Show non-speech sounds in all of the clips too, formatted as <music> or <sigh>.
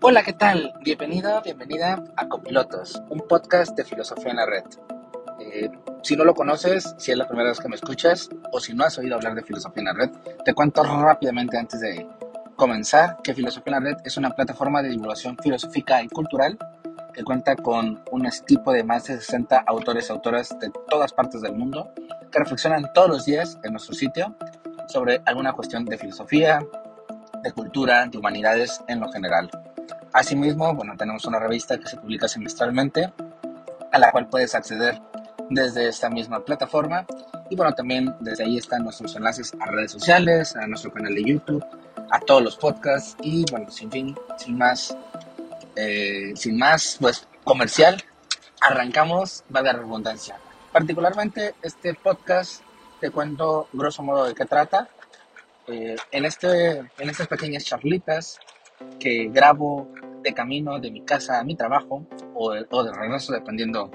Hola, ¿qué tal? Bienvenido, bienvenida a Copilotos, un podcast de filosofía en la red. Eh, si no lo conoces, si es la primera vez que me escuchas o si no has oído hablar de filosofía en la red, te cuento rápidamente antes de comenzar que Filosofía en la Red es una plataforma de divulgación filosófica y cultural que cuenta con un equipo de más de 60 autores y autoras de todas partes del mundo que reflexionan todos los días en nuestro sitio sobre alguna cuestión de filosofía, de cultura, de humanidades en lo general. Asimismo, bueno, tenemos una revista que se publica semestralmente, a la cual puedes acceder desde esta misma plataforma. Y bueno, también desde ahí están nuestros enlaces a redes sociales, a nuestro canal de YouTube, a todos los podcasts. Y bueno, sin fin, sin más, eh, sin más, pues comercial, arrancamos, va de redundancia. Particularmente este podcast, te cuento grosso modo de qué trata. Eh, en, este, en estas pequeñas charlitas que grabo de camino de mi casa a mi trabajo o o de regreso, dependiendo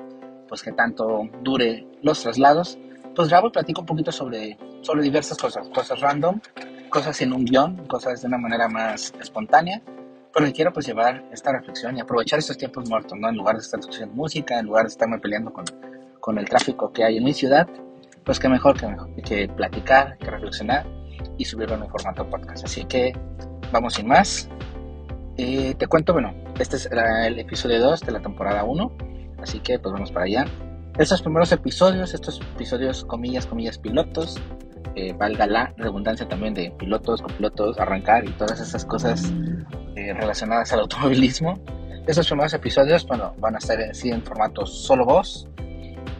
pues que tanto dure los traslados, pues grabo y platico un poquito sobre, sobre diversas cosas, cosas random, cosas en un guion, cosas de una manera más espontánea, pero quiero pues llevar esta reflexión y aprovechar estos tiempos muertos, ¿no? En lugar de estar escuchando música, en lugar de estarme peleando con, con el tráfico que hay en mi ciudad, pues qué mejor que, mejor que platicar, que reflexionar y subirlo en formato podcast. Así que vamos sin más, eh, te cuento, bueno, este es el episodio 2 de la temporada 1, así que pues vamos para allá. Estos primeros episodios, estos episodios comillas, comillas, pilotos, eh, valga la redundancia también de pilotos, copilotos, arrancar y todas esas cosas eh, relacionadas al automovilismo. Estos primeros episodios, bueno, van a estar así en formato solo voz.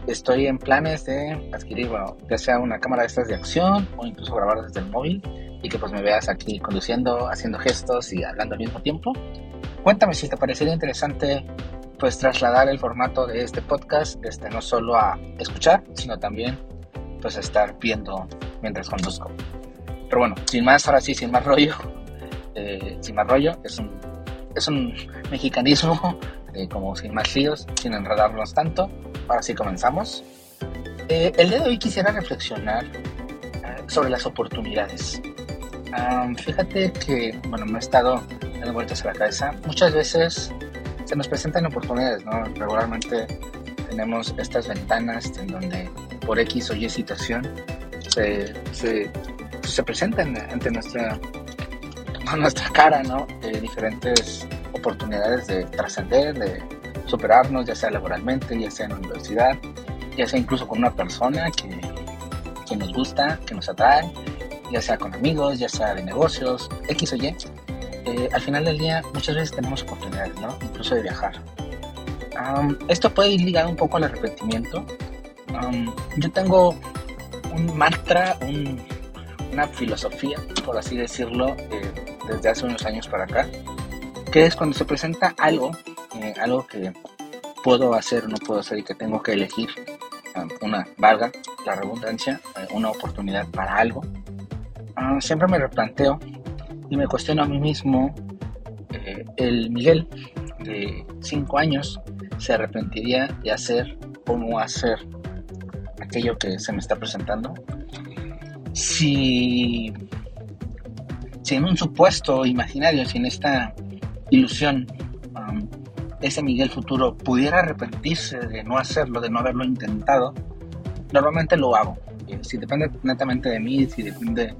Estoy en planes de adquirir, bueno, ya sea una cámara de estas de acción o incluso grabar desde el móvil y que pues me veas aquí conduciendo, haciendo gestos y hablando al mismo tiempo. Cuéntame si te parecería interesante pues trasladar el formato de este podcast este, no solo a escuchar, sino también pues a estar viendo mientras conduzco. Pero bueno, sin más, ahora sí, sin más rollo, <laughs> eh, sin más rollo, es un, es un mexicanismo <laughs> eh, como sin más líos, sin enredarnos tanto. Ahora sí comenzamos. Eh, el día de hoy quisiera reflexionar sobre las oportunidades fíjate que, bueno, me he estado dando vueltas a la cabeza. Muchas veces se nos presentan oportunidades, ¿no? Regularmente tenemos estas ventanas en donde por X o Y situación se, se, se presentan ante nuestra, <laughs> nuestra cara, ¿no? diferentes oportunidades de trascender, de superarnos, ya sea laboralmente, ya sea en la universidad, ya sea incluso con una persona que, que nos gusta, que nos atrae ya sea con amigos, ya sea de negocios, X o Y, eh, al final del día muchas veces tenemos oportunidades, ¿no? Incluso de viajar. esto puede ir ligado un poco al arrepentimiento. yo tengo un mantra, una filosofía, por así decirlo, eh, desde hace unos años para acá, que es cuando se presenta algo, eh, algo que puedo hacer o no puedo hacer y que tengo que elegir una, valga la redundancia, una oportunidad para algo, Ah, siempre me replanteo y me cuestiono a mí mismo, eh, el Miguel de 5 años se arrepentiría de hacer o no hacer aquello que se me está presentando. Si, si en un supuesto imaginario, si en esta ilusión, ese Miguel futuro pudiera arrepentirse de no hacerlo, de no haberlo intentado, normalmente lo hago. Si depende netamente de mí, si depende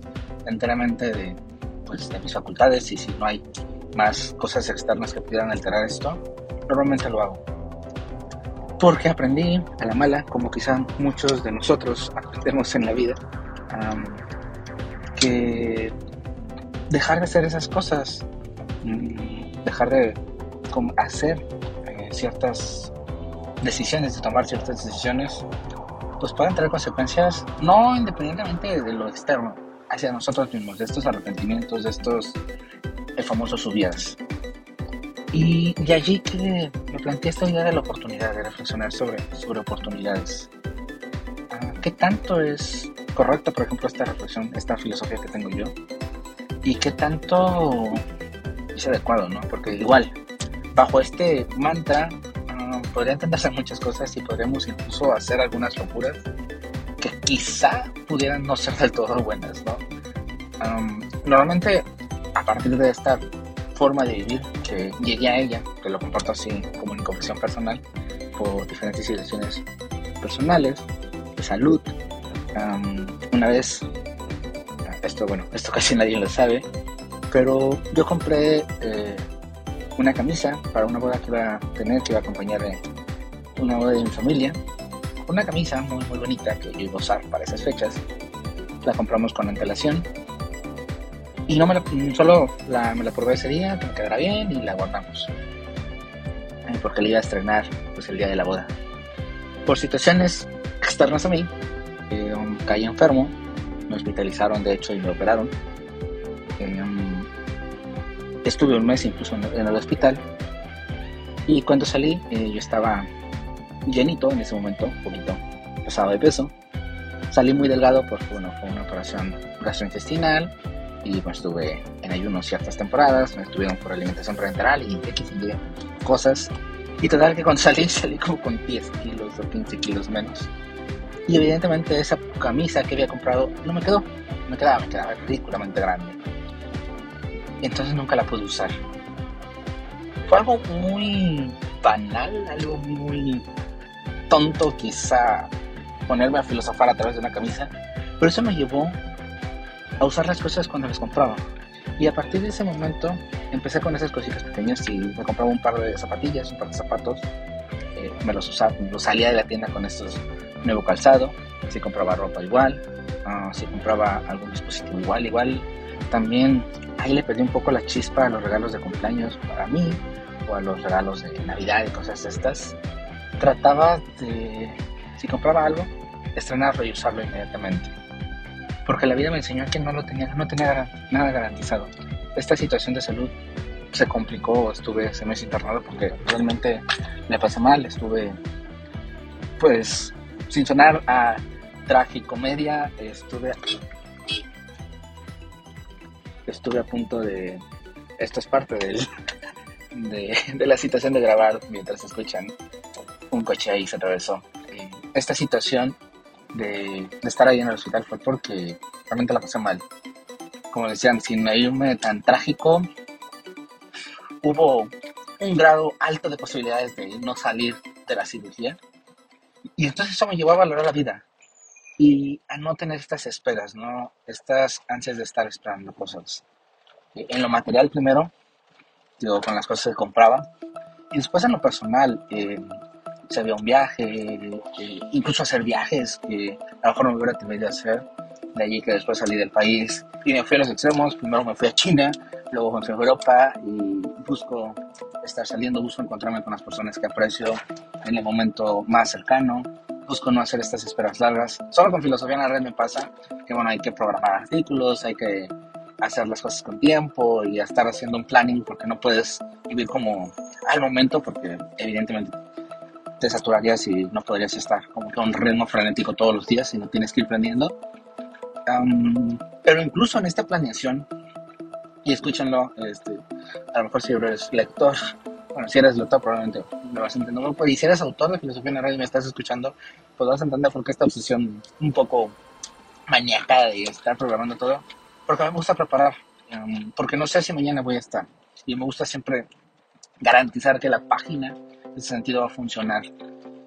enteramente de, pues, de mis facultades y si no hay más cosas externas que pudieran alterar esto, normalmente lo hago. Porque aprendí a la mala, como quizá muchos de nosotros aprendemos en la vida, que dejar de hacer esas cosas, mm, dejar de hacer eh, ciertas decisiones, de tomar ciertas decisiones, pues pueden tener consecuencias no independientemente de lo externo, hacia nosotros mismos, de estos arrepentimientos, de estos el famoso subidas. Y de allí que me planteé esta idea de la oportunidad, de reflexionar sobre, sobre oportunidades. Ah, ¿Qué tanto es correcto, por ejemplo, esta reflexión, esta filosofía que tengo yo? ¿Y qué tanto es adecuado, no? Porque igual, bajo este mantra, uh, podría muchas cosas y podríamos incluso hacer algunas locuras que quizá pudieran no ser del todo buenas, ¿no? normalmente, a partir de esta forma de vivir que llegué a ella, que lo comparto así como una confesión personal, por diferentes situaciones personales, de salud. una vez, esto bueno, esto casi nadie lo sabe, pero yo compré eh, una camisa para una boda que iba a tener, que iba a acompañar una boda de mi familia. Una camisa muy, muy bonita que yo iba a usar para esas fechas. La compramos con antelación. Y no me la, solo la, me la probé ese día, que me quedara bien y la guardamos. Eh, porque le iba a estrenar pues, el día de la boda. Por situaciones externas a mí, eh, caí enfermo, me hospitalizaron de hecho y me operaron. Eh, estuve un mes incluso en, el hospital. Y cuando salí, eh, yo estaba llenito en ese momento, un poquito pesado de peso. Salí muy delgado porque bueno, fue una operación gastrointestinal y pues, estuve en ayuno ciertas temporadas, me estuvieron por alimentación parenteral y X y cosas. Y total que cuando <laughs> salí, salí como con 10 kilos o 15 kilos menos. Y evidentemente esa camisa que había comprado no me quedó, me quedaba, me quedaba ridículamente grande entonces nunca la pude usar. Fue algo muy banal, algo muy tonto quizá ponerme a filosofar a través de una camisa, pero eso me llevó a usar las cosas cuando las compraba. Y a partir de ese momento empecé con esas cositas pequeñas y me compraba un par de zapatillas, un par de zapatos, eh, me los usaba, los salía de la tienda con estos nuevo calzado, si compraba ropa igual, uh, si compraba algún dispositivo igual, igual también ahí le perdí un poco la chispa a los regalos de cumpleaños para mí o a los regalos de Navidad y cosas estas. Trataba de, si compraba algo, estrenarlo y usarlo inmediatamente. Porque la vida me enseñó que no lo tenía, no tenía nada garantizado. Esta situación de salud se complicó, estuve ese mes internado porque realmente me pasé mal, estuve pues sin sonar a tragicomedia, estuve estuve a punto de... Esto es parte de, la situación de grabar mientras escuchan un coche ahí se atravesó. esta situación de, estar ahí en el hospital fue porque realmente la pasé mal. Como decían, sin irme tan trágico, hubo un grado alto de posibilidades de no salir de la cirugía. Y entonces eso me llevó a valorar la vida y a no tener estas esperas, ¿no? Estas ansias de estar esperando cosas. En lo material primero, digo, con las cosas que compraba, y después en lo personal, eh, si había un viaje, eh, incluso hacer viajes que a lo mejor no me hubiera tenido hacer, de allí que después salí del país y me fui a los extremos, primero me fui a China, luego me fui a Europa y busco estar saliendo, busco encontrarme con las personas que aprecio en el momento más cercano, busco no hacer estas esperas largas. Solo con filosofía en la red me pasa que, bueno, hay que programar artículos, hay que hacer las cosas con tiempo y estar haciendo un planning porque no puedes vivir como al momento porque evidentemente te saturarías y no podrías estar como a un ritmo frenético todos los días y no tienes que ir aprendiendo. pero incluso en esta planeación, y escúchenlo, este, a lo mejor si eres lector bueno, si eres lector probablemente me vas a entender, y si eres autor de filosofía en la radio y me estás escuchando, pues vas a entender por qué esta obsesión un poco maníaca de estar programando todo, porque me gusta preparar, em, porque no sé si mañana voy a estar, y me gusta siempre garantizar que la página en ese sentido va a funcionar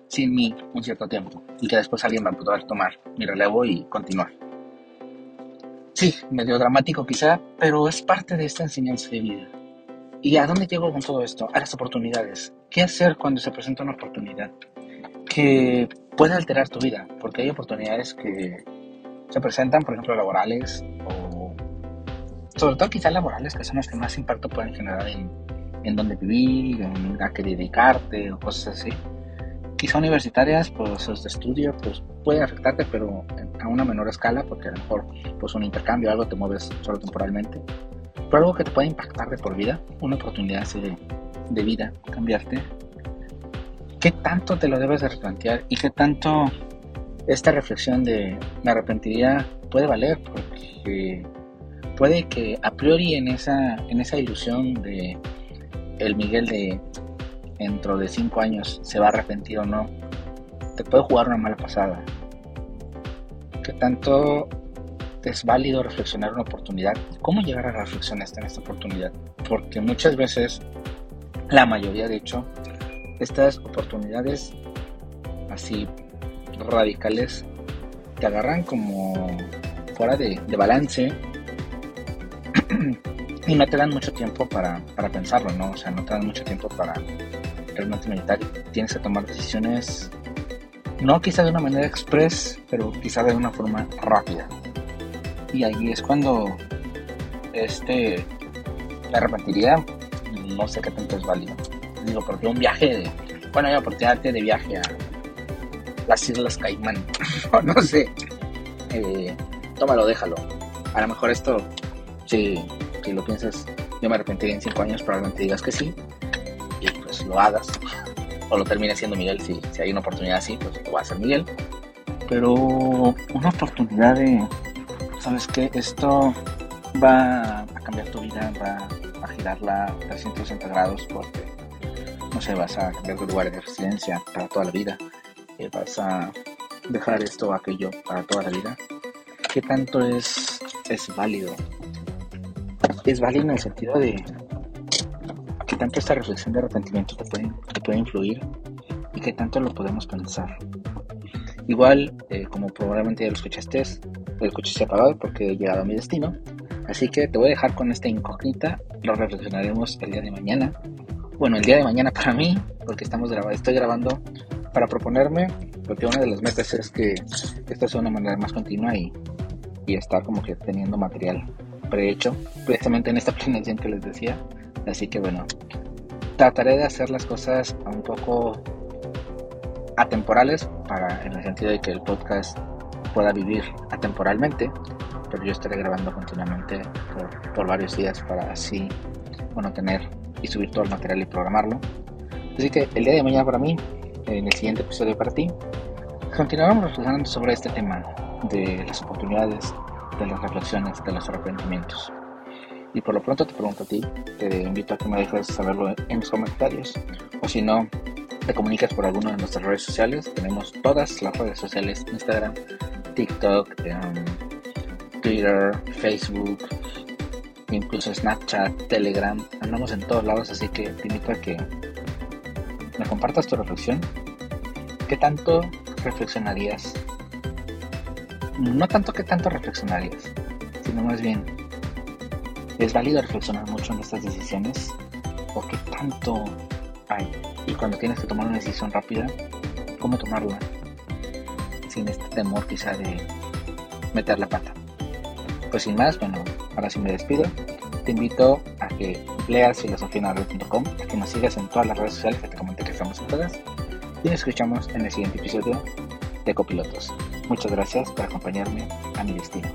sin mí un cierto tiempo, y que después alguien va a poder tomar mi relevo y continuar. Sí, medio dramático quizá, pero es parte de esta enseñanza de vida ¿Y a dónde llego con todo esto? A las oportunidades. ¿Qué hacer cuando se presenta una oportunidad que puede alterar tu vida? Porque hay oportunidades que se presentan, por ejemplo, laborales o sobre todo quizás laborales, que son las que más impacto pueden generar en, en dónde vivir, en a qué dedicarte o cosas así. Quizá universitarias, pues de estudio, pues pueden afectarte, pero a una menor escala, porque a lo mejor pues un intercambio, algo te mueves solo temporalmente pero algo que te puede impactar de por vida, una oportunidad de, de vida, cambiarte, ¿qué tanto te lo debes de replantear y qué tanto esta reflexión de me arrepentiría puede valer? Porque puede que a priori en esa, en esa ilusión de el Miguel de dentro de cinco años se va a arrepentir o no, te puede jugar una mala pasada. ¿Qué tanto es válido reflexionar una oportunidad. ¿Cómo llegar a la reflexión en esta oportunidad? Porque muchas veces, la mayoría de hecho, estas oportunidades así radicales te agarran como fuera de, balance <clears throat> y no te dan mucho tiempo para, para, pensarlo, ¿no? O sea, no te dan mucho tiempo para realmente meditar. Tienes que tomar decisiones, no quizá de una manera express, pero quizá de una forma rápida. Y ahí es cuando este me arrepentiría, no sé qué tanto es válido. Digo, porque un viaje, bueno, hay oportunidad de viaje a las Islas Caimán, <laughs> no sé, eh, tómalo, déjalo. A lo mejor esto, si, si lo piensas, yo me arrepentiría en cinco años, probablemente digas que sí, y pues lo hagas, o lo termine siendo Miguel, si, si hay una oportunidad así, pues lo va a hacer Miguel. Pero una oportunidad de, ¿sabes qué? Esto va a cambiar tu vida, va a girarla 360 grados porque, no sé, vas a cambiar tu lugar de residencia para toda la vida, eh, vas a dejar esto o aquello para toda la vida. ¿Qué tanto es, es válido? Es válido en el sentido de qué tanto esta reflexión de arrepentimiento te puede, te puede influir y qué tanto lo podemos pensar. Igual, eh, como probablemente ya lo escuchaste, el coche se apagado porque he llegado a mi destino. Así que te voy a dejar con esta incógnita. Lo reflexionaremos el día de mañana. Bueno, el día de mañana para mí, porque estamos grabando, estoy grabando para proponerme, porque una de las metas es que esta sea una manera más continua y, y estar como que teniendo material prehecho, precisamente en esta <laughs> planeación que les decía. Así que bueno, trataré de hacer las cosas un poco atemporales para en el sentido de que el podcast pueda vivir atemporalmente, pero yo estaré grabando continuamente por, varios días para así, bueno, tener y subir todo el material y programarlo. Así que el día de mañana para mí, en el siguiente episodio para ti, continuaremos reflexionando sobre este tema de las oportunidades, de las reflexiones, de los arrepentimientos. Y por lo pronto te pregunto a ti, te invito a que me dejes saberlo en los comentarios, o si no, te comunicas por alguna de nuestras redes sociales. Tenemos todas las redes sociales, Instagram, TikTok, em, Twitter, Facebook, incluso Snapchat, Telegram. Andamos en todos lados, así que te invito a que me compartas tu reflexión. ¿Qué tanto reflexionarías? No tanto que tanto reflexionarías, sino más bien, ¿es válido reflexionar mucho en estas decisiones? ¿O qué tanto hay? Y cuando tienes que tomar una decisión rápida, ¿cómo tomarla? Sin este temor quizá de meter la pata. Pues sin más, bueno, ahora sí me despido. Te invito a que leas filosofianarred.com, a que nos sigas en todas las redes sociales que te comenté que estamos en todas. Y nos escuchamos en el siguiente episodio de Copilotos. Muchas gracias por acompañarme a mi destino.